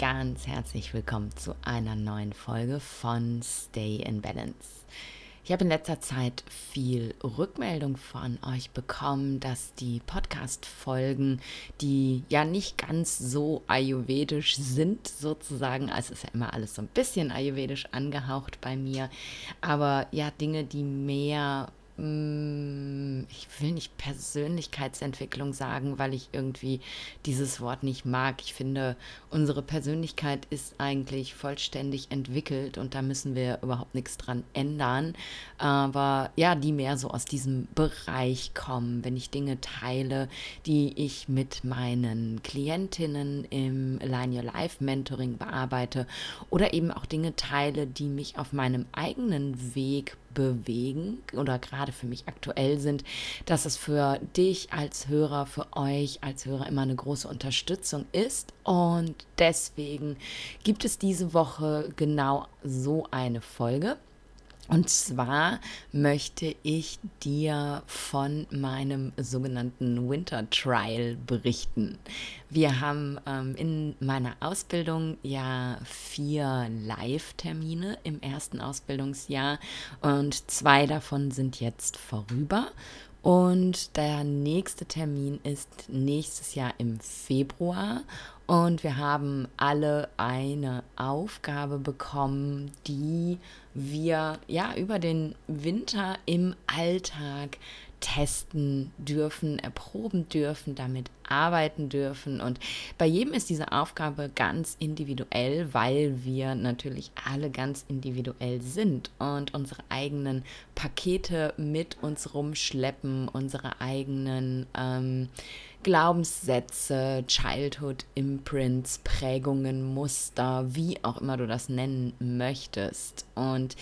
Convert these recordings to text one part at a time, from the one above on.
ganz herzlich willkommen zu einer neuen Folge von Stay in Balance. Ich habe in letzter Zeit viel Rückmeldung von euch bekommen, dass die Podcast-Folgen, die ja nicht ganz so ayurvedisch sind, sozusagen, also ist ja immer alles so ein bisschen ayurvedisch angehaucht bei mir, aber ja, Dinge, die mehr ich will nicht Persönlichkeitsentwicklung sagen, weil ich irgendwie dieses Wort nicht mag. Ich finde, unsere Persönlichkeit ist eigentlich vollständig entwickelt und da müssen wir überhaupt nichts dran ändern. Aber ja, die mehr so aus diesem Bereich kommen, wenn ich Dinge teile, die ich mit meinen Klientinnen im Align Your Life Mentoring bearbeite oder eben auch Dinge teile, die mich auf meinem eigenen Weg bewegen oder gerade für mich aktuell sind, dass es für dich als Hörer, für euch als Hörer immer eine große Unterstützung ist. Und deswegen gibt es diese Woche genau so eine Folge. Und zwar möchte ich dir von meinem sogenannten Winter Trial berichten. Wir haben ähm, in meiner Ausbildung ja vier Live-Termine im ersten Ausbildungsjahr und zwei davon sind jetzt vorüber. Und der nächste Termin ist nächstes Jahr im Februar. Und wir haben alle eine Aufgabe bekommen, die wir ja über den Winter im Alltag testen dürfen, erproben dürfen, damit arbeiten dürfen. Und bei jedem ist diese Aufgabe ganz individuell, weil wir natürlich alle ganz individuell sind und unsere eigenen Pakete mit uns rumschleppen, unsere eigenen ähm, Glaubenssätze, Childhood Imprints, Prägungen, Muster, wie auch immer du das nennen möchtest. Und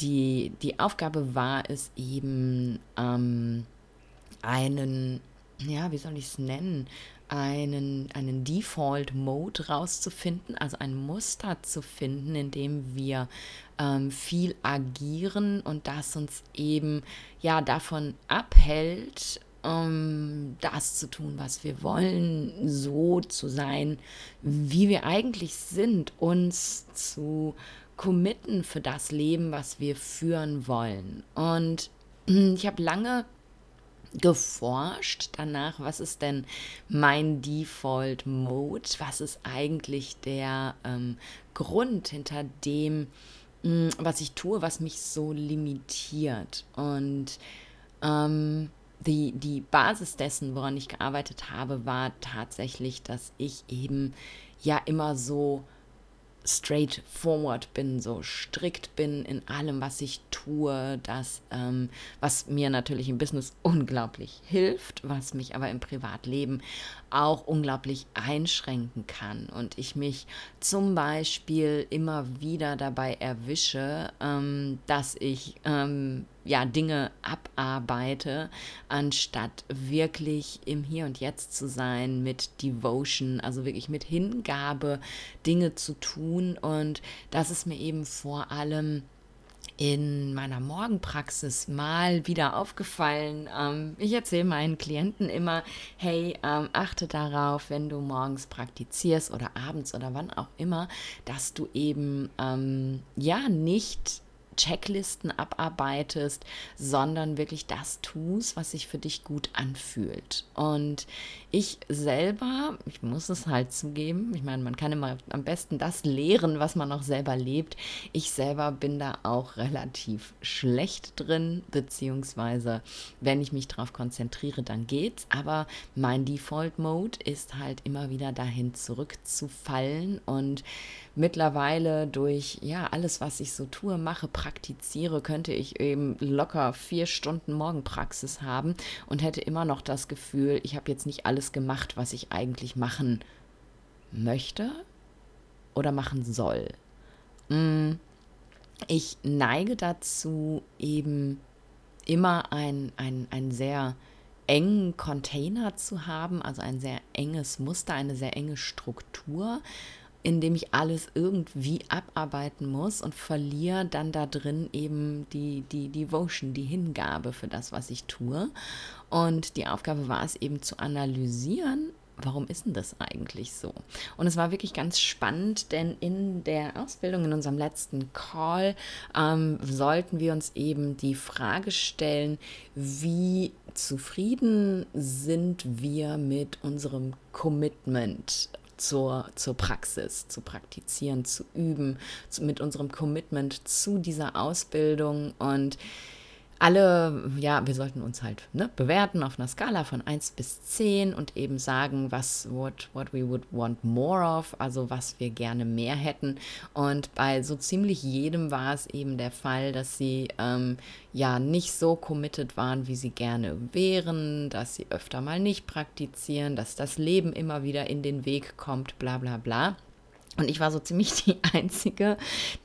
die, die Aufgabe war es eben, ähm, einen, ja, wie soll ich es nennen, einen, einen Default-Mode rauszufinden, also ein Muster zu finden, in dem wir ähm, viel agieren und das uns eben ja davon abhält, um das zu tun, was wir wollen, so zu sein, wie wir eigentlich sind, uns zu committen für das Leben, was wir führen wollen. Und ich habe lange geforscht danach, was ist denn mein Default Mode, was ist eigentlich der ähm, Grund hinter dem, mh, was ich tue, was mich so limitiert. Und ähm, die, die Basis dessen, woran ich gearbeitet habe, war tatsächlich, dass ich eben ja immer so straightforward bin, so strikt bin in allem, was ich tue, das, ähm, was mir natürlich im Business unglaublich hilft, was mich aber im Privatleben auch unglaublich einschränken kann. Und ich mich zum Beispiel immer wieder dabei erwische, ähm, dass ich ähm, ja Dinge abarbeite, anstatt wirklich im Hier und Jetzt zu sein mit Devotion, also wirklich mit Hingabe Dinge zu tun und das ist mir eben vor allem in meiner Morgenpraxis mal wieder aufgefallen. Ähm, ich erzähle meinen Klienten immer, hey, ähm, achte darauf, wenn du morgens praktizierst oder abends oder wann auch immer, dass du eben ähm, ja nicht Checklisten abarbeitest, sondern wirklich das tust, was sich für dich gut anfühlt. Und ich selber, ich muss es halt zugeben, ich meine, man kann immer am besten das lehren, was man auch selber lebt. Ich selber bin da auch relativ schlecht drin, beziehungsweise wenn ich mich darauf konzentriere, dann geht's. Aber mein Default Mode ist halt immer wieder dahin zurückzufallen und mittlerweile durch ja alles, was ich so tue, mache, praktiziere, könnte ich eben locker vier Stunden Morgenpraxis haben und hätte immer noch das Gefühl, ich habe jetzt nicht alles gemacht, was ich eigentlich machen möchte oder machen soll. Mm, ich neige dazu, eben immer ein, ein, ein sehr engen Container zu haben, also ein sehr enges Muster, eine sehr enge Struktur, in dem ich alles irgendwie abarbeiten muss und verliere dann da drin eben die, die Devotion, die Hingabe für das, was ich tue. Und die Aufgabe war es eben zu analysieren, warum ist denn das eigentlich so? Und es war wirklich ganz spannend, denn in der Ausbildung, in unserem letzten Call, ähm, sollten wir uns eben die Frage stellen, wie zufrieden sind wir mit unserem Commitment zur, zur Praxis, zu praktizieren, zu üben, zu, mit unserem Commitment zu dieser Ausbildung. Und alle, ja, wir sollten uns halt ne, bewerten auf einer Skala von 1 bis 10 und eben sagen, was, what, what we would want more of, also was wir gerne mehr hätten. Und bei so ziemlich jedem war es eben der Fall, dass sie ähm, ja nicht so committed waren, wie sie gerne wären, dass sie öfter mal nicht praktizieren, dass das Leben immer wieder in den Weg kommt, bla bla bla. Und ich war so ziemlich die Einzige,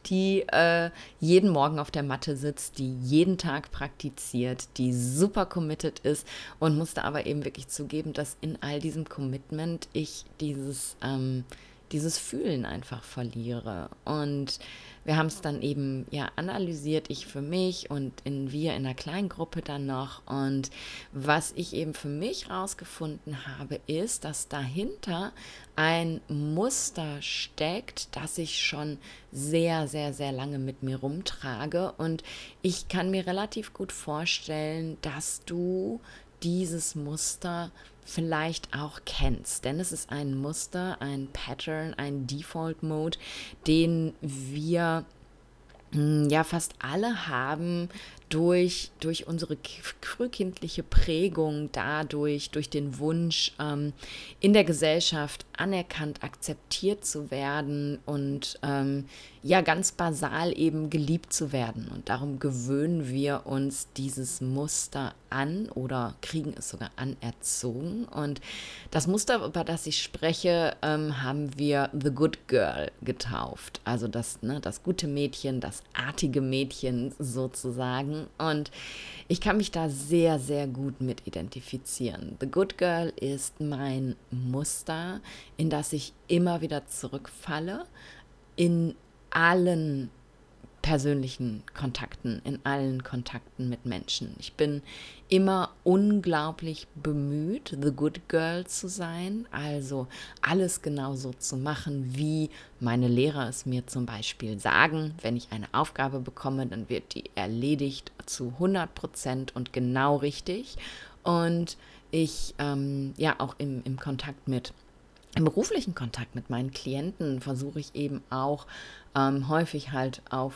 die äh, jeden Morgen auf der Matte sitzt, die jeden Tag praktiziert, die super committed ist und musste aber eben wirklich zugeben, dass in all diesem Commitment ich dieses, ähm, dieses Fühlen einfach verliere. Und wir haben es dann eben ja analysiert, ich für mich und in wir in einer kleinen Gruppe dann noch. Und was ich eben für mich rausgefunden habe, ist, dass dahinter ein Muster steckt, das ich schon sehr, sehr, sehr lange mit mir rumtrage. Und ich kann mir relativ gut vorstellen, dass du dieses Muster vielleicht auch kennst. Denn es ist ein Muster, ein Pattern, ein Default Mode, den wir hm, ja fast alle haben durch, durch unsere frühkindliche Prägung, dadurch, durch den Wunsch, ähm, in der Gesellschaft anerkannt, akzeptiert zu werden und ähm, ja ganz basal eben geliebt zu werden. Und darum gewöhnen wir uns dieses Muster an oder kriegen es sogar anerzogen. Und das Muster, über das ich spreche, ähm, haben wir The Good Girl getauft. Also das, ne, das gute Mädchen, das artige Mädchen sozusagen. Und ich kann mich da sehr, sehr gut mit identifizieren. The Good Girl ist mein Muster, in das ich immer wieder zurückfalle, in allen persönlichen Kontakten, in allen Kontakten mit Menschen. Ich bin immer unglaublich bemüht, the good girl zu sein, also alles genauso zu machen, wie meine Lehrer es mir zum Beispiel sagen. Wenn ich eine Aufgabe bekomme, dann wird die erledigt zu 100 Prozent und genau richtig. Und ich, ähm, ja, auch im, im Kontakt mit im beruflichen Kontakt mit meinen Klienten versuche ich eben auch ähm, häufig halt auf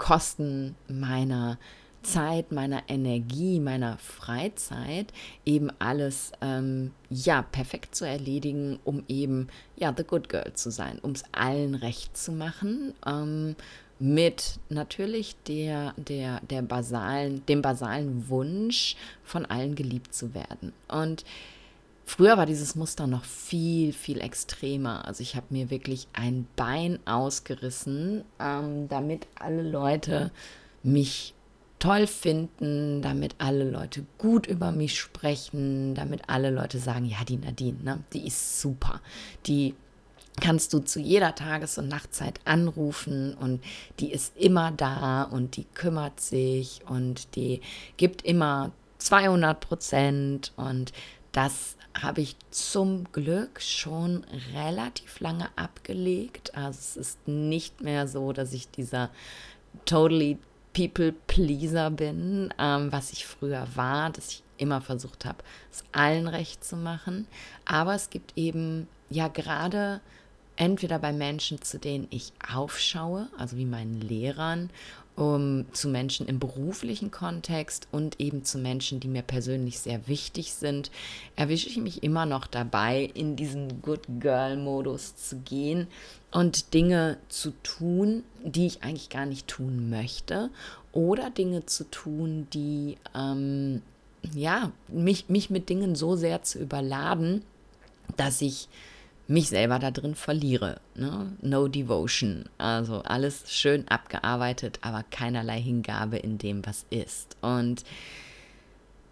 Kosten meiner Zeit, meiner Energie, meiner Freizeit eben alles ähm, ja perfekt zu erledigen, um eben ja the good girl zu sein, um es allen recht zu machen, ähm, mit natürlich der der der basalen dem basalen Wunsch von allen geliebt zu werden. Und Früher war dieses Muster noch viel, viel extremer. Also ich habe mir wirklich ein Bein ausgerissen, ähm, damit alle Leute mich toll finden, damit alle Leute gut über mich sprechen, damit alle Leute sagen, ja, die Nadine, ne, die ist super. Die kannst du zu jeder Tages- und Nachtzeit anrufen und die ist immer da und die kümmert sich und die gibt immer 200 Prozent und das habe ich zum Glück schon relativ lange abgelegt. Also es ist nicht mehr so, dass ich dieser totally People Pleaser bin, ähm, was ich früher war, dass ich immer versucht habe, es allen recht zu machen. Aber es gibt eben ja gerade entweder bei Menschen, zu denen ich aufschaue, also wie meinen Lehrern um, zu Menschen im beruflichen Kontext und eben zu Menschen, die mir persönlich sehr wichtig sind, erwische ich mich immer noch dabei, in diesen Good Girl-Modus zu gehen und Dinge zu tun, die ich eigentlich gar nicht tun möchte oder Dinge zu tun, die ähm, ja mich, mich mit Dingen so sehr zu überladen, dass ich mich selber da drin verliere. Ne? No devotion. Also alles schön abgearbeitet, aber keinerlei Hingabe in dem, was ist. Und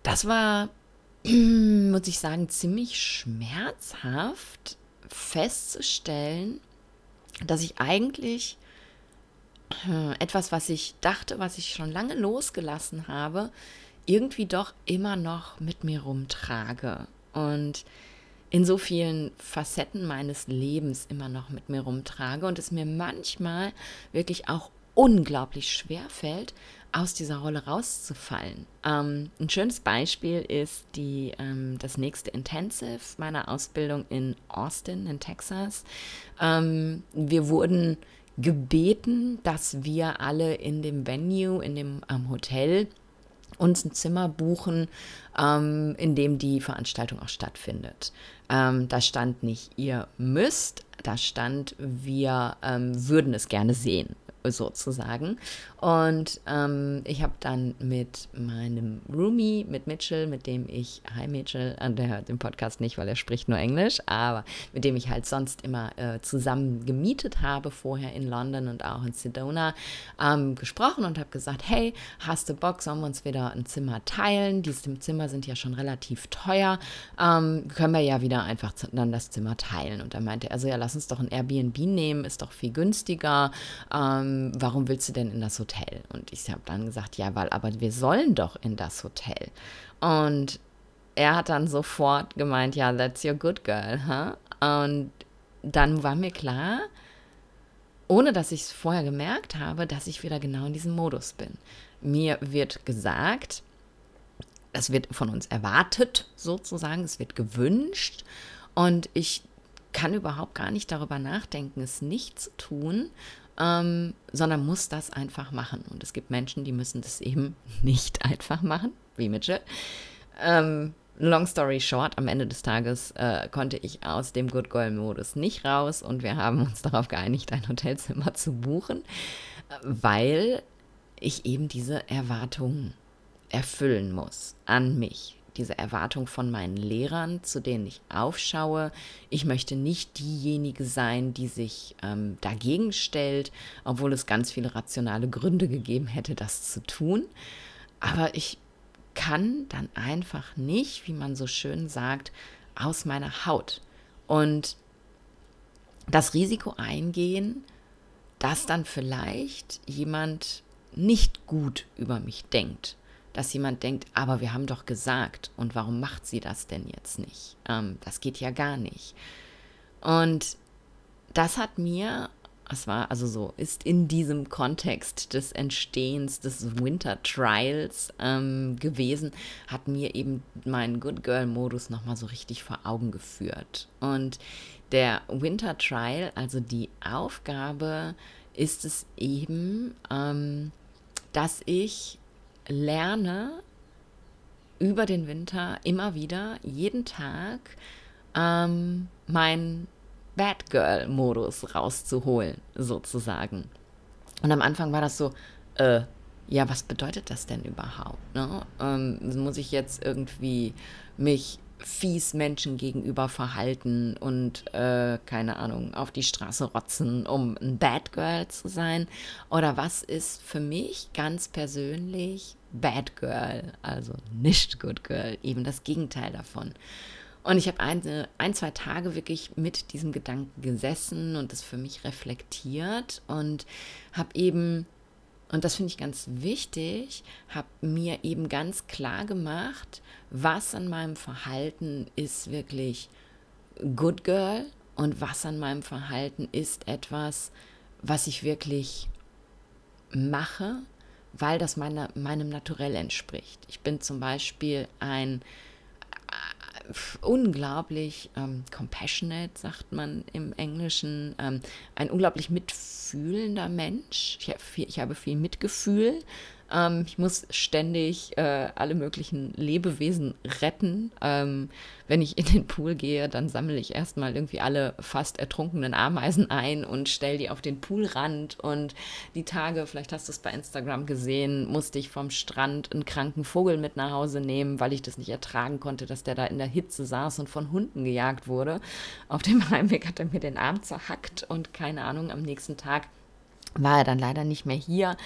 das war, muss ich sagen, ziemlich schmerzhaft festzustellen, dass ich eigentlich äh, etwas, was ich dachte, was ich schon lange losgelassen habe, irgendwie doch immer noch mit mir rumtrage. Und in so vielen Facetten meines Lebens immer noch mit mir rumtrage und es mir manchmal wirklich auch unglaublich schwer fällt, aus dieser Rolle rauszufallen. Ähm, ein schönes Beispiel ist die, ähm, das nächste Intensive meiner Ausbildung in Austin, in Texas. Ähm, wir wurden gebeten, dass wir alle in dem Venue, in dem Hotel, uns ein Zimmer buchen, ähm, in dem die Veranstaltung auch stattfindet. Ähm, da stand nicht, ihr müsst, da stand, wir ähm, würden es gerne sehen sozusagen. Und ähm, ich habe dann mit meinem Roomie, mit Mitchell, mit dem ich, hi Mitchell, äh, der hört den Podcast nicht, weil er spricht nur Englisch, aber mit dem ich halt sonst immer äh, zusammen gemietet habe, vorher in London und auch in Sedona, ähm, gesprochen und habe gesagt, hey, hast du Bock, sollen wir uns wieder ein Zimmer teilen? Diese Zimmer sind ja schon relativ teuer, ähm, können wir ja wieder einfach dann das Zimmer teilen. Und dann meinte er so, ja, lass uns doch ein Airbnb nehmen, ist doch viel günstiger. Ähm, ähm, warum willst du denn in das Hotel? Und ich habe dann gesagt, ja, weil, aber wir sollen doch in das Hotel. Und er hat dann sofort gemeint, ja, that's your good girl, huh? Und dann war mir klar, ohne dass ich es vorher gemerkt habe, dass ich wieder genau in diesem Modus bin. Mir wird gesagt, es wird von uns erwartet, sozusagen, es wird gewünscht und ich kann überhaupt gar nicht darüber nachdenken, es nicht zu tun ähm, sondern muss das einfach machen. Und es gibt Menschen, die müssen das eben nicht einfach machen, wie Mitchell. Ähm, long story short, am Ende des Tages äh, konnte ich aus dem Good Girl-Modus nicht raus und wir haben uns darauf geeinigt, ein Hotelzimmer zu buchen, weil ich eben diese Erwartungen erfüllen muss an mich diese Erwartung von meinen Lehrern, zu denen ich aufschaue. Ich möchte nicht diejenige sein, die sich ähm, dagegen stellt, obwohl es ganz viele rationale Gründe gegeben hätte, das zu tun. Aber ich kann dann einfach nicht, wie man so schön sagt, aus meiner Haut. Und das Risiko eingehen, dass dann vielleicht jemand nicht gut über mich denkt dass jemand denkt, aber wir haben doch gesagt und warum macht sie das denn jetzt nicht? Ähm, das geht ja gar nicht. Und das hat mir, es war also so, ist in diesem Kontext des Entstehens des Winter Trials ähm, gewesen, hat mir eben meinen Good Girl-Modus nochmal so richtig vor Augen geführt. Und der Winter Trial, also die Aufgabe, ist es eben, ähm, dass ich lerne über den Winter immer wieder, jeden Tag, ähm, meinen Bad Girl-Modus rauszuholen, sozusagen. Und am Anfang war das so, äh, ja, was bedeutet das denn überhaupt? Ne? Ähm, muss ich jetzt irgendwie mich fies Menschen gegenüber verhalten und, äh, keine Ahnung, auf die Straße rotzen, um ein Bad Girl zu sein? Oder was ist für mich ganz persönlich Bad Girl, also nicht Good Girl, eben das Gegenteil davon? Und ich habe eine, ein, zwei Tage wirklich mit diesem Gedanken gesessen und das für mich reflektiert und habe eben und das finde ich ganz wichtig, habe mir eben ganz klar gemacht, was an meinem Verhalten ist wirklich Good Girl und was an meinem Verhalten ist etwas, was ich wirklich mache, weil das meine, meinem Naturell entspricht. Ich bin zum Beispiel ein unglaublich ähm, compassionate, sagt man im Englischen, ähm, ein unglaublich mitfühlender Mensch. Ich, hab viel, ich habe viel Mitgefühl ähm, ich muss ständig äh, alle möglichen Lebewesen retten. Ähm, wenn ich in den Pool gehe, dann sammle ich erstmal irgendwie alle fast ertrunkenen Ameisen ein und stelle die auf den Poolrand. Und die Tage, vielleicht hast du es bei Instagram gesehen, musste ich vom Strand einen kranken Vogel mit nach Hause nehmen, weil ich das nicht ertragen konnte, dass der da in der Hitze saß und von Hunden gejagt wurde. Auf dem Heimweg hat er mir den Arm zerhackt und keine Ahnung, am nächsten Tag war er dann leider nicht mehr hier.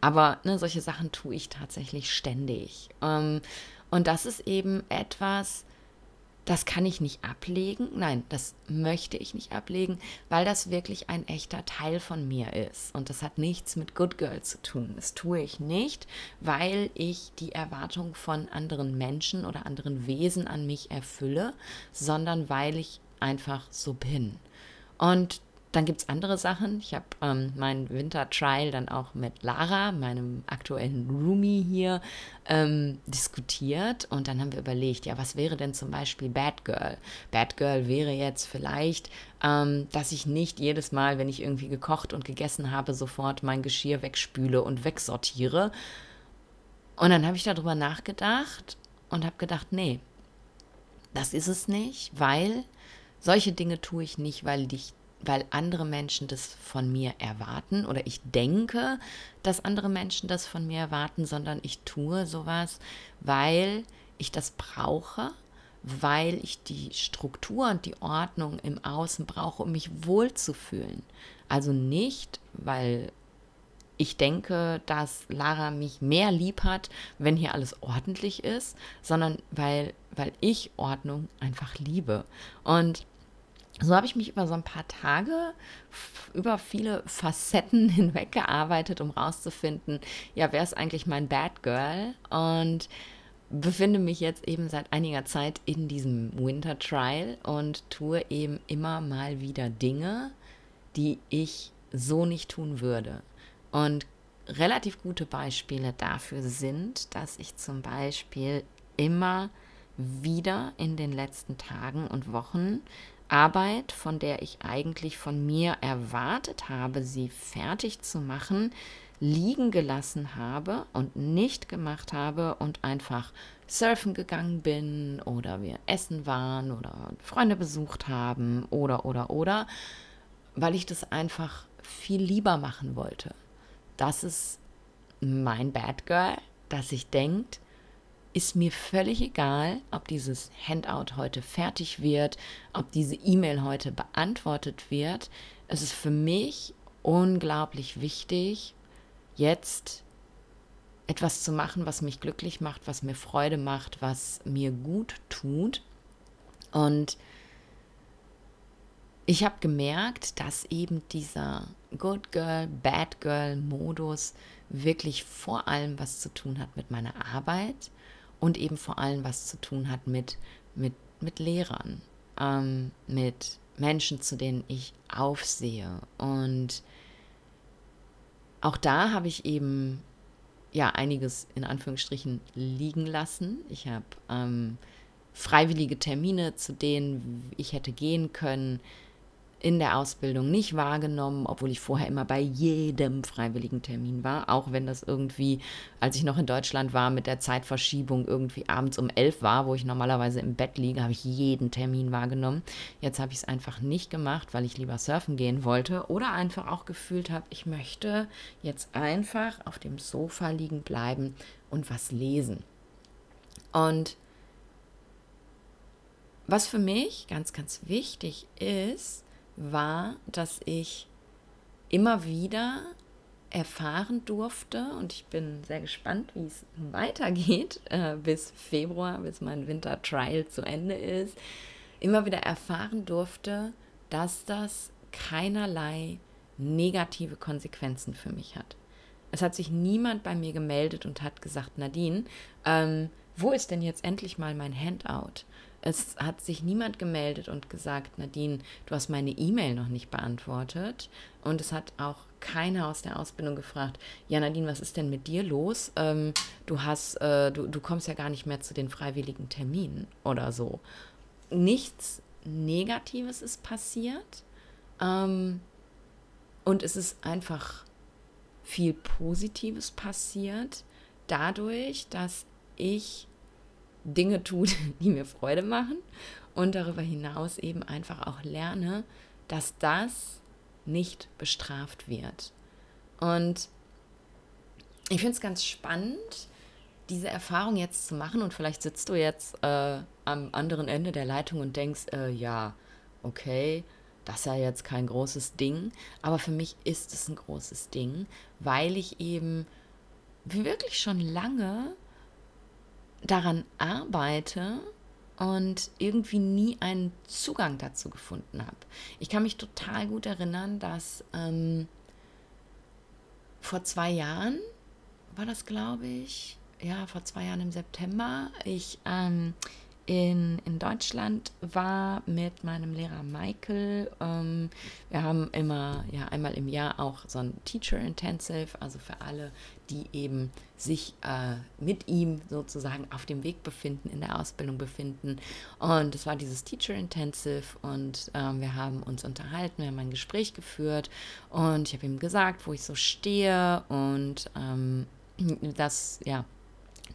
Aber ne, solche Sachen tue ich tatsächlich ständig. Ähm, und das ist eben etwas, das kann ich nicht ablegen. Nein, das möchte ich nicht ablegen, weil das wirklich ein echter Teil von mir ist. Und das hat nichts mit Good Girl zu tun. Das tue ich nicht, weil ich die Erwartung von anderen Menschen oder anderen Wesen an mich erfülle, sondern weil ich einfach so bin. Und dann gibt es andere Sachen. Ich habe ähm, meinen Winter-Trial dann auch mit Lara, meinem aktuellen Roomie hier, ähm, diskutiert. Und dann haben wir überlegt, ja, was wäre denn zum Beispiel Bad Girl? Bad Girl wäre jetzt vielleicht, ähm, dass ich nicht jedes Mal, wenn ich irgendwie gekocht und gegessen habe, sofort mein Geschirr wegspüle und wegsortiere. Und dann habe ich darüber nachgedacht und habe gedacht, nee, das ist es nicht, weil solche Dinge tue ich nicht, weil ich weil andere Menschen das von mir erwarten oder ich denke, dass andere Menschen das von mir erwarten, sondern ich tue sowas, weil ich das brauche, weil ich die Struktur und die Ordnung im Außen brauche, um mich wohlzufühlen. Also nicht, weil ich denke, dass Lara mich mehr lieb hat, wenn hier alles ordentlich ist, sondern weil, weil ich Ordnung einfach liebe. Und so habe ich mich über so ein paar Tage über viele Facetten hinweg gearbeitet, um rauszufinden, ja, wer ist eigentlich mein Bad Girl? Und befinde mich jetzt eben seit einiger Zeit in diesem Winter Trial und tue eben immer mal wieder Dinge, die ich so nicht tun würde. Und relativ gute Beispiele dafür sind, dass ich zum Beispiel immer wieder in den letzten Tagen und Wochen Arbeit, von der ich eigentlich von mir erwartet habe, sie fertig zu machen, liegen gelassen habe und nicht gemacht habe und einfach surfen gegangen bin oder wir essen waren oder Freunde besucht haben oder oder oder, weil ich das einfach viel lieber machen wollte. Das ist mein Bad Girl, dass sich denkt, ist mir völlig egal, ob dieses Handout heute fertig wird, ob diese E-Mail heute beantwortet wird. Es ist für mich unglaublich wichtig, jetzt etwas zu machen, was mich glücklich macht, was mir Freude macht, was mir gut tut. Und ich habe gemerkt, dass eben dieser Good Girl, Bad Girl Modus wirklich vor allem was zu tun hat mit meiner Arbeit und eben vor allem was zu tun hat mit, mit, mit Lehrern, ähm, mit Menschen, zu denen ich aufsehe. Und auch da habe ich eben ja einiges in Anführungsstrichen liegen lassen. Ich habe ähm, freiwillige Termine, zu denen ich hätte gehen können, in der Ausbildung nicht wahrgenommen, obwohl ich vorher immer bei jedem freiwilligen Termin war, auch wenn das irgendwie, als ich noch in Deutschland war, mit der Zeitverschiebung irgendwie abends um elf war, wo ich normalerweise im Bett liege, habe ich jeden Termin wahrgenommen. Jetzt habe ich es einfach nicht gemacht, weil ich lieber surfen gehen wollte oder einfach auch gefühlt habe, ich möchte jetzt einfach auf dem Sofa liegen bleiben und was lesen. Und was für mich ganz, ganz wichtig ist, war, dass ich immer wieder erfahren durfte und ich bin sehr gespannt, wie es weitergeht äh, bis Februar, bis mein Winter Trial zu Ende ist, immer wieder erfahren durfte, dass das keinerlei negative Konsequenzen für mich hat. Es hat sich niemand bei mir gemeldet und hat gesagt, Nadine, ähm, wo ist denn jetzt endlich mal mein Handout? Es hat sich niemand gemeldet und gesagt, Nadine, du hast meine E-Mail noch nicht beantwortet. Und es hat auch keiner aus der Ausbildung gefragt, ja Nadine, was ist denn mit dir los? Ähm, du hast, äh, du, du kommst ja gar nicht mehr zu den freiwilligen Terminen oder so. Nichts Negatives ist passiert. Ähm, und es ist einfach viel Positives passiert, dadurch, dass ich Dinge tut, die mir Freude machen und darüber hinaus eben einfach auch lerne, dass das nicht bestraft wird. Und ich finde es ganz spannend, diese Erfahrung jetzt zu machen und vielleicht sitzt du jetzt äh, am anderen Ende der Leitung und denkst, äh, ja, okay, das ist ja jetzt kein großes Ding, aber für mich ist es ein großes Ding, weil ich eben wirklich schon lange daran arbeite und irgendwie nie einen Zugang dazu gefunden habe. Ich kann mich total gut erinnern, dass ähm, vor zwei Jahren war das, glaube ich, ja, vor zwei Jahren im September, ich ähm, in, in Deutschland war mit meinem Lehrer Michael. Ähm, wir haben immer, ja, einmal im Jahr auch so ein Teacher Intensive, also für alle, die eben sich äh, mit ihm sozusagen auf dem Weg befinden, in der Ausbildung befinden. Und es war dieses Teacher Intensive und ähm, wir haben uns unterhalten, wir haben ein Gespräch geführt und ich habe ihm gesagt, wo ich so stehe und ähm, das, ja,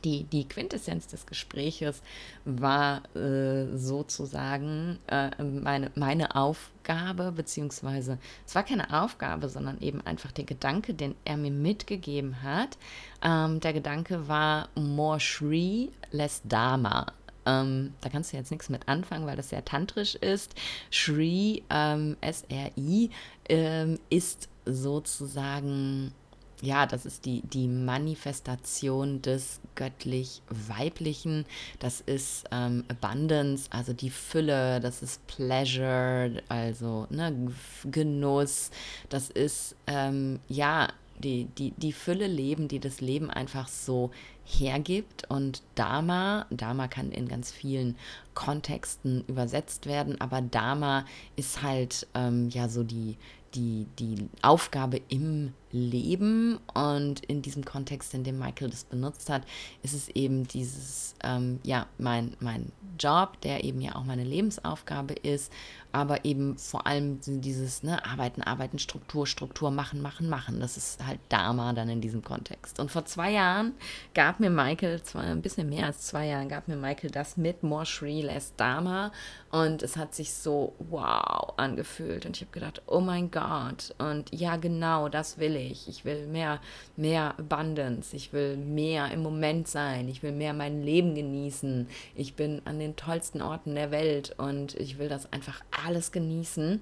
die, die Quintessenz des Gespräches war äh, sozusagen äh, meine, meine Aufgabe, beziehungsweise es war keine Aufgabe, sondern eben einfach der Gedanke, den er mir mitgegeben hat. Ähm, der Gedanke war More Shri, less Dharma. Ähm, da kannst du jetzt nichts mit anfangen, weil das sehr tantrisch ist. Shri, ähm, S-R-I, ähm, ist sozusagen ja, das ist die, die Manifestation des göttlich-weiblichen. Das ist ähm, Abundance, also die Fülle. Das ist Pleasure, also ne, Genuss. Das ist, ähm, ja, die, die, die Fülle leben, die das Leben einfach so hergibt. Und Dharma, Dharma kann in ganz vielen Kontexten übersetzt werden, aber Dharma ist halt ähm, ja so die, die, die Aufgabe im Leben. Und in diesem Kontext, in dem Michael das benutzt hat, ist es eben dieses, ähm, ja, mein, mein Job, der eben ja auch meine Lebensaufgabe ist, aber eben vor allem dieses ne, Arbeiten, Arbeiten, Struktur, Struktur, machen, machen, machen. Das ist halt Dharma dann in diesem Kontext. Und vor zwei Jahren gab mir Michael, zwar ein bisschen mehr als zwei Jahren, gab mir Michael das mit More Shri Less Dharma. Und es hat sich so wow angefühlt. Und ich habe gedacht, oh mein Gott. Und ja genau, das will ich. Ich will mehr, mehr Abundance, ich will mehr im Moment sein, ich will mehr mein Leben genießen. Ich bin an den tollsten Orten der Welt und ich will das einfach alles genießen.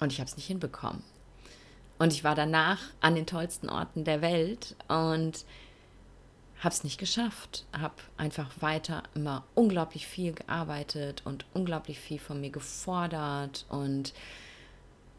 Und ich habe es nicht hinbekommen. Und ich war danach an den tollsten Orten der Welt und habe es nicht geschafft. Habe einfach weiter immer unglaublich viel gearbeitet und unglaublich viel von mir gefordert und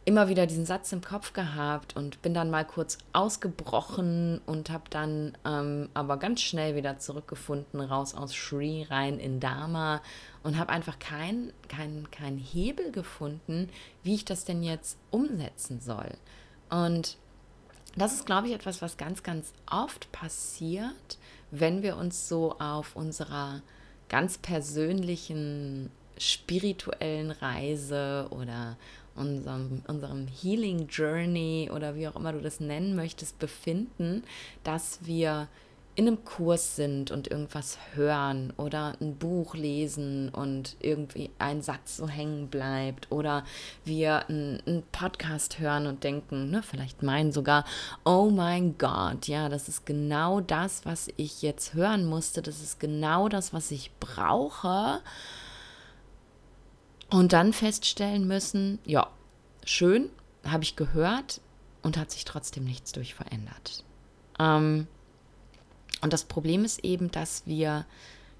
immer wieder diesen Satz im Kopf gehabt und bin dann mal kurz ausgebrochen und habe dann ähm, aber ganz schnell wieder zurückgefunden, raus aus Shri, rein in Dharma und habe einfach keinen kein, kein Hebel gefunden, wie ich das denn jetzt umsetzen soll. Und das ist, glaube ich, etwas, was ganz, ganz oft passiert, wenn wir uns so auf unserer ganz persönlichen spirituellen Reise oder unserem, unserem Healing Journey oder wie auch immer du das nennen möchtest, befinden, dass wir in einem Kurs sind und irgendwas hören oder ein Buch lesen und irgendwie ein Satz so hängen bleibt oder wir einen Podcast hören und denken, ne, vielleicht meinen sogar, oh mein Gott, ja, das ist genau das, was ich jetzt hören musste, das ist genau das, was ich brauche und dann feststellen müssen, ja, schön, habe ich gehört und hat sich trotzdem nichts durch verändert. Ähm, und das Problem ist eben, dass wir,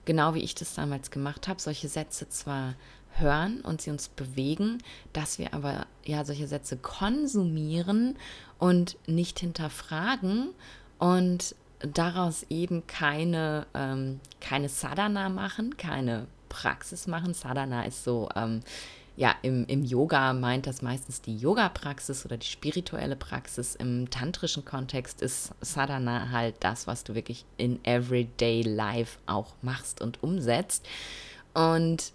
genau wie ich das damals gemacht habe, solche Sätze zwar hören und sie uns bewegen, dass wir aber ja solche Sätze konsumieren und nicht hinterfragen und daraus eben keine, ähm, keine Sadhana machen, keine Praxis machen. Sadhana ist so, ähm, ja, im, im Yoga meint das meistens die Yoga-Praxis oder die spirituelle Praxis. Im tantrischen Kontext ist Sadhana halt das, was du wirklich in everyday life auch machst und umsetzt. Und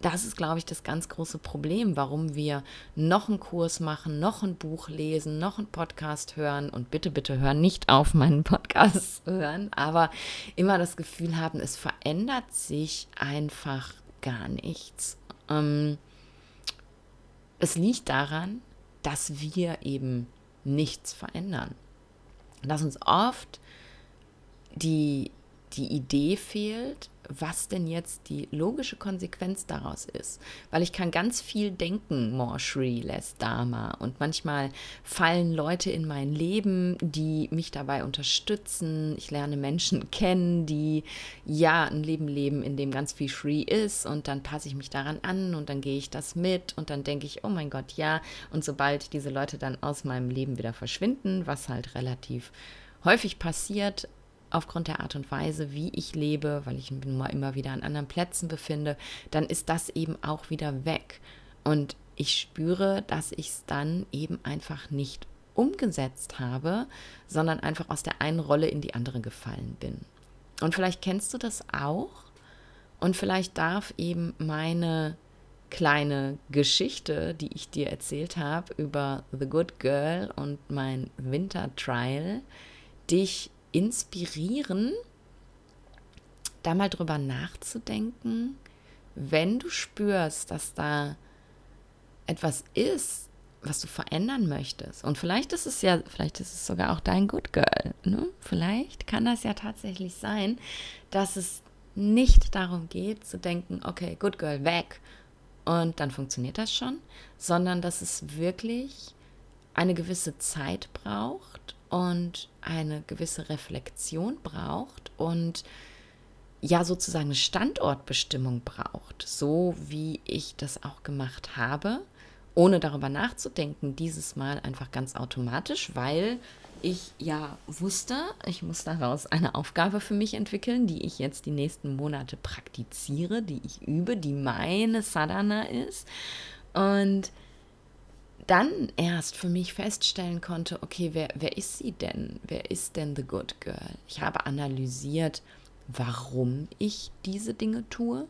das ist, glaube ich, das ganz große Problem, warum wir noch einen Kurs machen, noch ein Buch lesen, noch einen Podcast hören und bitte, bitte hören nicht auf meinen Podcast hören, aber immer das Gefühl haben, es verändert sich einfach gar nichts. Ähm, es liegt daran, dass wir eben nichts verändern. Dass uns oft die die Idee fehlt, was denn jetzt die logische Konsequenz daraus ist. Weil ich kann ganz viel denken, more Shri, less Dharma. Und manchmal fallen Leute in mein Leben, die mich dabei unterstützen. Ich lerne Menschen kennen, die ja ein Leben leben, in dem ganz viel Shri ist. Und dann passe ich mich daran an und dann gehe ich das mit und dann denke ich, oh mein Gott, ja. Und sobald diese Leute dann aus meinem Leben wieder verschwinden, was halt relativ häufig passiert, aufgrund der Art und Weise, wie ich lebe, weil ich mich immer wieder an anderen Plätzen befinde, dann ist das eben auch wieder weg. Und ich spüre, dass ich es dann eben einfach nicht umgesetzt habe, sondern einfach aus der einen Rolle in die andere gefallen bin. Und vielleicht kennst du das auch. Und vielleicht darf eben meine kleine Geschichte, die ich dir erzählt habe über The Good Girl und mein Winter Trial, dich inspirieren, da mal drüber nachzudenken, wenn du spürst, dass da etwas ist, was du verändern möchtest. Und vielleicht ist es ja, vielleicht ist es sogar auch dein Good Girl. Ne? Vielleicht kann das ja tatsächlich sein, dass es nicht darum geht zu denken, okay, Good Girl weg und dann funktioniert das schon, sondern dass es wirklich eine gewisse Zeit braucht und eine gewisse Reflexion braucht und ja sozusagen Standortbestimmung braucht, so wie ich das auch gemacht habe, ohne darüber nachzudenken, dieses Mal einfach ganz automatisch, weil ich ja wusste, ich muss daraus eine Aufgabe für mich entwickeln, die ich jetzt die nächsten Monate praktiziere, die ich übe, die meine Sadhana ist. Und dann erst für mich feststellen konnte, okay, wer, wer ist sie denn? Wer ist denn The Good Girl? Ich habe analysiert, warum ich diese Dinge tue.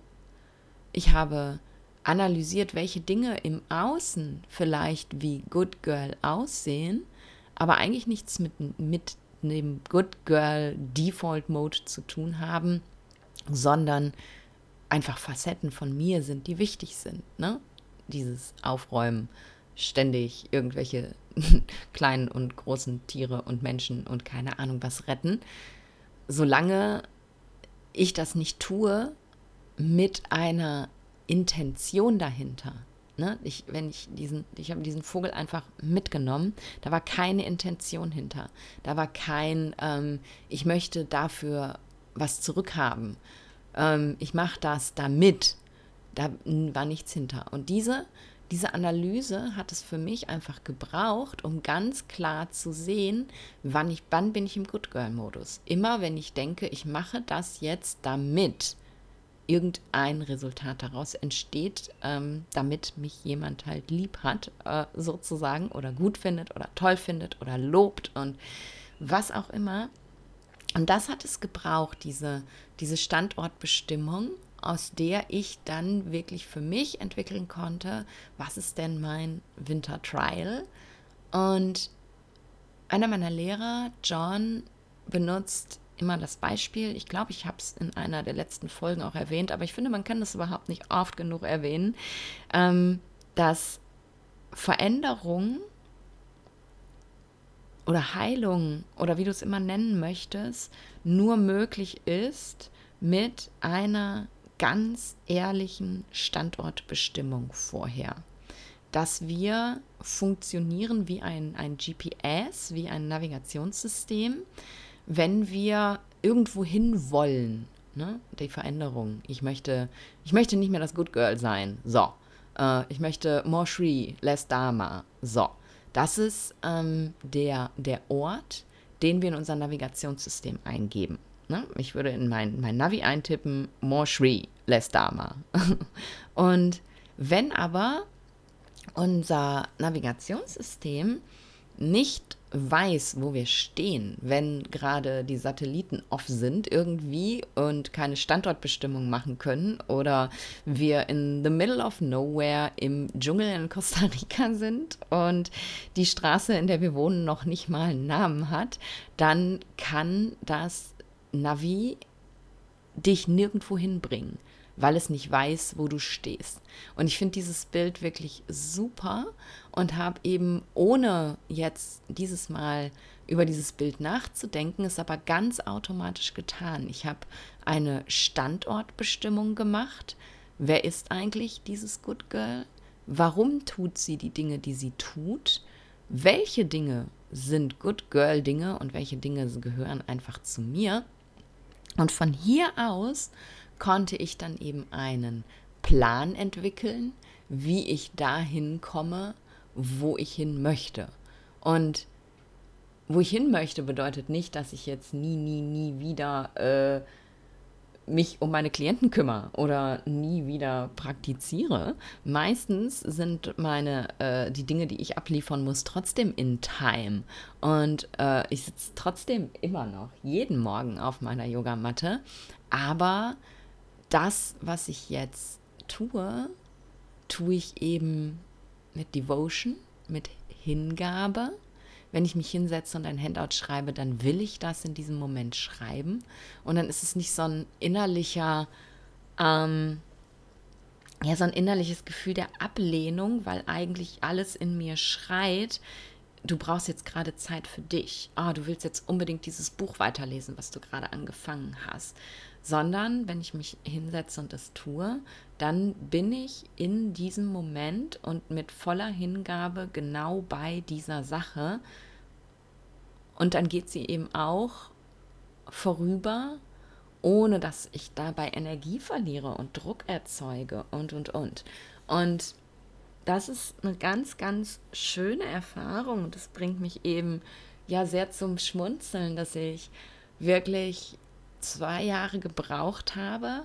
Ich habe analysiert, welche Dinge im Außen vielleicht wie Good Girl aussehen, aber eigentlich nichts mit, mit dem Good Girl Default Mode zu tun haben, sondern einfach Facetten von mir sind, die wichtig sind. Ne? Dieses Aufräumen, ständig irgendwelche kleinen und großen Tiere und Menschen und keine Ahnung was retten, solange ich das nicht tue mit einer Intention dahinter. Ne? Ich, wenn ich diesen, ich habe diesen Vogel einfach mitgenommen, da war keine Intention hinter. Da war kein, ähm, ich möchte dafür was zurückhaben. Ähm, ich mache das damit. Da war nichts hinter. Und diese diese Analyse hat es für mich einfach gebraucht, um ganz klar zu sehen, wann, ich, wann bin ich im Good Girl-Modus. Immer wenn ich denke, ich mache das jetzt, damit irgendein Resultat daraus entsteht, ähm, damit mich jemand halt lieb hat, äh, sozusagen, oder gut findet oder toll findet oder lobt und was auch immer. Und das hat es gebraucht, diese, diese Standortbestimmung aus der ich dann wirklich für mich entwickeln konnte, was ist denn mein Winter Trial? Und einer meiner Lehrer, John, benutzt immer das Beispiel. Ich glaube, ich habe es in einer der letzten Folgen auch erwähnt, aber ich finde, man kann das überhaupt nicht oft genug erwähnen, ähm, dass Veränderung oder Heilung oder wie du es immer nennen möchtest, nur möglich ist mit einer ganz ehrlichen Standortbestimmung vorher. Dass wir funktionieren wie ein, ein GPS, wie ein Navigationssystem, wenn wir irgendwo hin wollen. Ne? Die Veränderung. Ich möchte, ich möchte nicht mehr das Good Girl sein. So. Äh, ich möchte more Shri, less Dharma. So. Das ist ähm, der, der Ort, den wir in unser Navigationssystem eingeben. Ne? Ich würde in mein, mein Navi eintippen, more Shri, less Dharma. Und wenn aber unser Navigationssystem nicht weiß, wo wir stehen, wenn gerade die Satelliten off sind irgendwie und keine Standortbestimmung machen können oder wir in the middle of nowhere im Dschungel in Costa Rica sind und die Straße, in der wir wohnen, noch nicht mal einen Namen hat, dann kann das Navi dich nirgendwo hinbringen. weil es nicht weiß, wo du stehst. Und ich finde dieses Bild wirklich super und habe eben ohne jetzt dieses Mal über dieses Bild nachzudenken, es aber ganz automatisch getan. Ich habe eine Standortbestimmung gemacht. Wer ist eigentlich dieses Good Girl? Warum tut sie die Dinge, die sie tut? Welche Dinge sind Good Girl Dinge und welche Dinge gehören einfach zu mir? Und von hier aus konnte ich dann eben einen Plan entwickeln, wie ich dahin komme, wo ich hin möchte. Und wo ich hin möchte, bedeutet nicht, dass ich jetzt nie, nie, nie wieder äh, mich um meine Klienten kümmere oder nie wieder praktiziere. Meistens sind meine äh, die Dinge, die ich abliefern muss, trotzdem in Time. Und äh, ich sitze trotzdem immer noch jeden Morgen auf meiner Yogamatte. Aber das, was ich jetzt tue, tue ich eben mit Devotion, mit Hingabe. Wenn ich mich hinsetze und ein Handout schreibe, dann will ich das in diesem Moment schreiben. Und dann ist es nicht so ein innerlicher, ähm, ja, so ein innerliches Gefühl der Ablehnung, weil eigentlich alles in mir schreit, du brauchst jetzt gerade Zeit für dich. Oh, du willst jetzt unbedingt dieses Buch weiterlesen, was du gerade angefangen hast sondern wenn ich mich hinsetze und das tue, dann bin ich in diesem Moment und mit voller Hingabe genau bei dieser Sache. Und dann geht sie eben auch vorüber, ohne dass ich dabei Energie verliere und Druck erzeuge und, und, und. Und das ist eine ganz, ganz schöne Erfahrung und das bringt mich eben ja sehr zum Schmunzeln, dass ich wirklich zwei Jahre gebraucht habe,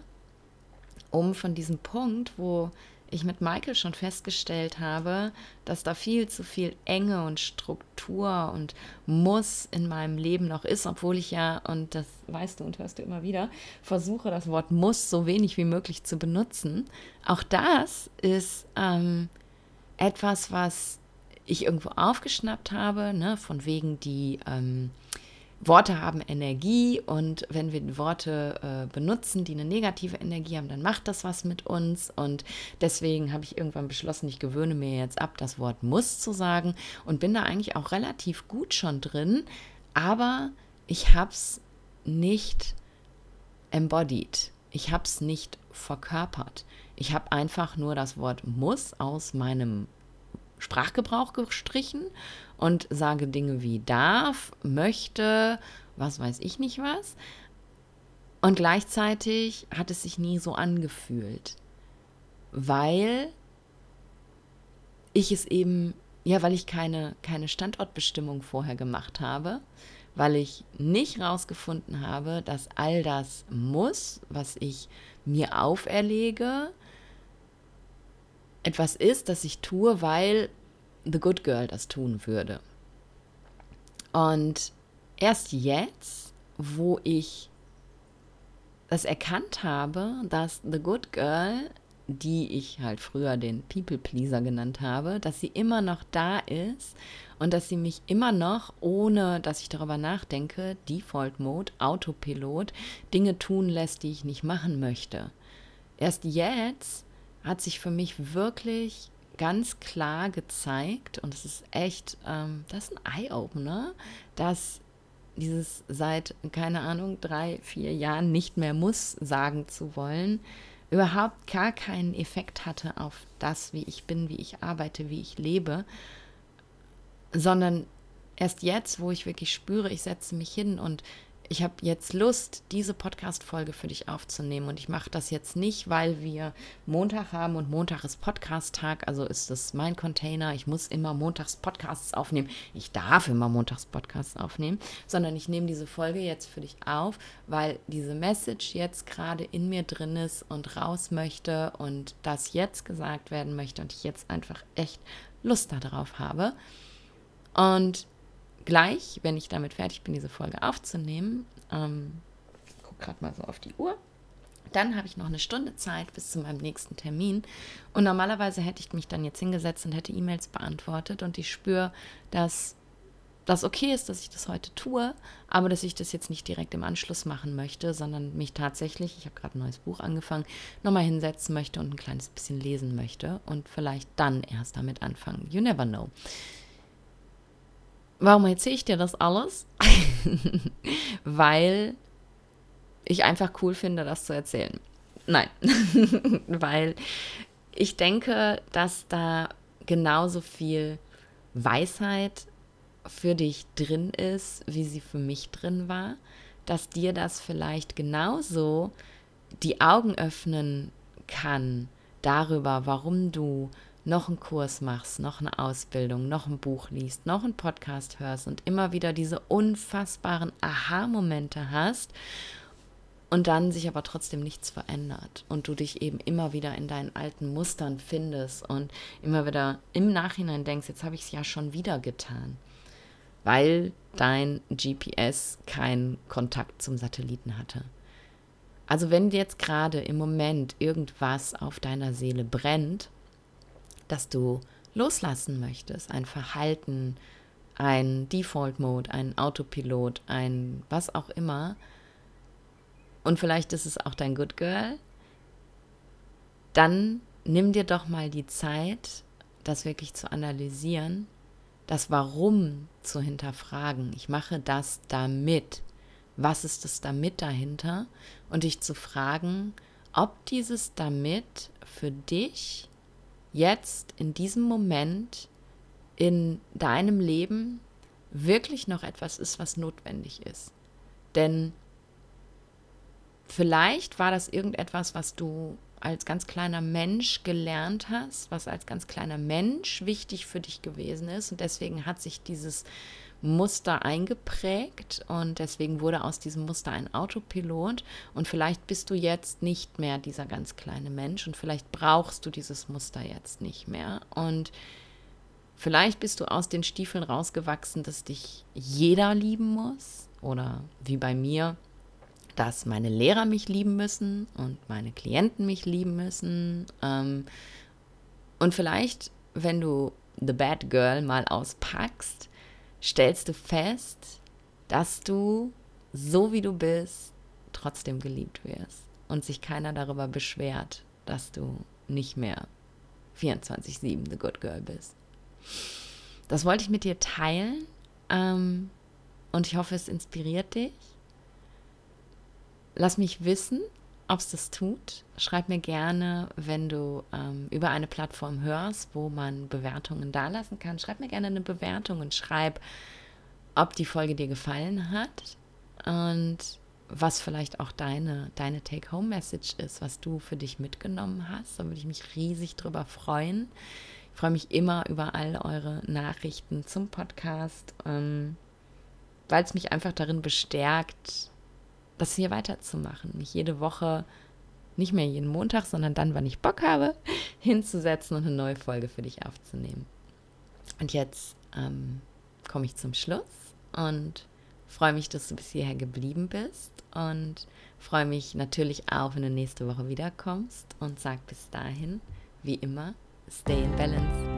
um von diesem Punkt, wo ich mit Michael schon festgestellt habe, dass da viel zu viel Enge und Struktur und Muss in meinem Leben noch ist, obwohl ich ja, und das weißt du und hörst du immer wieder, versuche das Wort Muss so wenig wie möglich zu benutzen. Auch das ist ähm, etwas, was ich irgendwo aufgeschnappt habe, ne, von wegen die ähm, Worte haben Energie und wenn wir Worte äh, benutzen, die eine negative Energie haben, dann macht das was mit uns. Und deswegen habe ich irgendwann beschlossen, ich gewöhne mir jetzt ab, das Wort muss zu sagen und bin da eigentlich auch relativ gut schon drin. Aber ich habe es nicht embodied. Ich habe es nicht verkörpert. Ich habe einfach nur das Wort muss aus meinem Sprachgebrauch gestrichen und sage Dinge wie darf, möchte, was weiß ich nicht was. Und gleichzeitig hat es sich nie so angefühlt, weil ich es eben, ja, weil ich keine, keine Standortbestimmung vorher gemacht habe, weil ich nicht rausgefunden habe, dass all das muss, was ich mir auferlege, etwas ist, das ich tue, weil The Good Girl das tun würde. Und erst jetzt, wo ich das erkannt habe, dass The Good Girl, die ich halt früher den People Pleaser genannt habe, dass sie immer noch da ist und dass sie mich immer noch, ohne dass ich darüber nachdenke, Default Mode, Autopilot, Dinge tun lässt, die ich nicht machen möchte. Erst jetzt hat sich für mich wirklich ganz klar gezeigt, und es ist echt, ähm, das ist ein Eye-Opener, dass dieses seit, keine Ahnung, drei, vier Jahren nicht mehr muss sagen zu wollen, überhaupt gar keinen Effekt hatte auf das, wie ich bin, wie ich arbeite, wie ich lebe, sondern erst jetzt, wo ich wirklich spüre, ich setze mich hin und ich habe jetzt Lust, diese Podcast-Folge für dich aufzunehmen. Und ich mache das jetzt nicht, weil wir Montag haben und Montag ist Podcast-Tag. Also ist das mein Container. Ich muss immer montags Podcasts aufnehmen. Ich darf immer montags Podcasts aufnehmen, sondern ich nehme diese Folge jetzt für dich auf, weil diese Message jetzt gerade in mir drin ist und raus möchte und das jetzt gesagt werden möchte und ich jetzt einfach echt Lust darauf habe. Und gleich, wenn ich damit fertig bin, diese Folge aufzunehmen, ähm, guck gerade mal so auf die Uhr. Dann habe ich noch eine Stunde Zeit bis zu meinem nächsten Termin. Und normalerweise hätte ich mich dann jetzt hingesetzt und hätte E-Mails beantwortet. Und ich spüre, dass das okay ist, dass ich das heute tue, aber dass ich das jetzt nicht direkt im Anschluss machen möchte, sondern mich tatsächlich, ich habe gerade ein neues Buch angefangen, nochmal hinsetzen möchte und ein kleines bisschen lesen möchte und vielleicht dann erst damit anfangen. You never know. Warum erzähle ich dir das alles? Weil ich einfach cool finde, das zu erzählen. Nein, weil ich denke, dass da genauso viel Weisheit für dich drin ist, wie sie für mich drin war, dass dir das vielleicht genauso die Augen öffnen kann darüber, warum du noch einen Kurs machst, noch eine Ausbildung, noch ein Buch liest, noch einen Podcast hörst und immer wieder diese unfassbaren Aha-Momente hast und dann sich aber trotzdem nichts verändert und du dich eben immer wieder in deinen alten Mustern findest und immer wieder im Nachhinein denkst, jetzt habe ich es ja schon wieder getan weil dein GPS keinen Kontakt zum Satelliten hatte. Also wenn jetzt gerade im Moment irgendwas auf deiner Seele brennt, dass du loslassen möchtest, ein Verhalten, ein Default-Mode, ein Autopilot, ein was auch immer, und vielleicht ist es auch dein Good Girl, dann nimm dir doch mal die Zeit, das wirklich zu analysieren das Warum zu hinterfragen. Ich mache das damit. Was ist das damit dahinter? Und dich zu fragen, ob dieses damit für dich jetzt in diesem Moment in deinem Leben wirklich noch etwas ist, was notwendig ist. Denn vielleicht war das irgendetwas, was du als ganz kleiner Mensch gelernt hast, was als ganz kleiner Mensch wichtig für dich gewesen ist. Und deswegen hat sich dieses Muster eingeprägt und deswegen wurde aus diesem Muster ein Autopilot. Und vielleicht bist du jetzt nicht mehr dieser ganz kleine Mensch und vielleicht brauchst du dieses Muster jetzt nicht mehr. Und vielleicht bist du aus den Stiefeln rausgewachsen, dass dich jeder lieben muss oder wie bei mir dass meine Lehrer mich lieben müssen und meine Klienten mich lieben müssen. Ähm, und vielleicht, wenn du The Bad Girl mal auspackst, stellst du fest, dass du, so wie du bist, trotzdem geliebt wirst und sich keiner darüber beschwert, dass du nicht mehr 24-7 The Good Girl bist. Das wollte ich mit dir teilen ähm, und ich hoffe, es inspiriert dich. Lass mich wissen, ob es das tut. Schreib mir gerne, wenn du ähm, über eine Plattform hörst, wo man Bewertungen dalassen kann. Schreib mir gerne eine Bewertung und schreib, ob die Folge dir gefallen hat und was vielleicht auch deine, deine Take-Home-Message ist, was du für dich mitgenommen hast. Da würde ich mich riesig drüber freuen. Ich freue mich immer über all eure Nachrichten zum Podcast, ähm, weil es mich einfach darin bestärkt, das hier weiterzumachen, mich jede Woche, nicht mehr jeden Montag, sondern dann, wann ich Bock habe, hinzusetzen und eine neue Folge für dich aufzunehmen. Und jetzt ähm, komme ich zum Schluss und freue mich, dass du bis hierher geblieben bist und freue mich natürlich auch, wenn du nächste Woche wiederkommst und sag bis dahin, wie immer, stay in balance.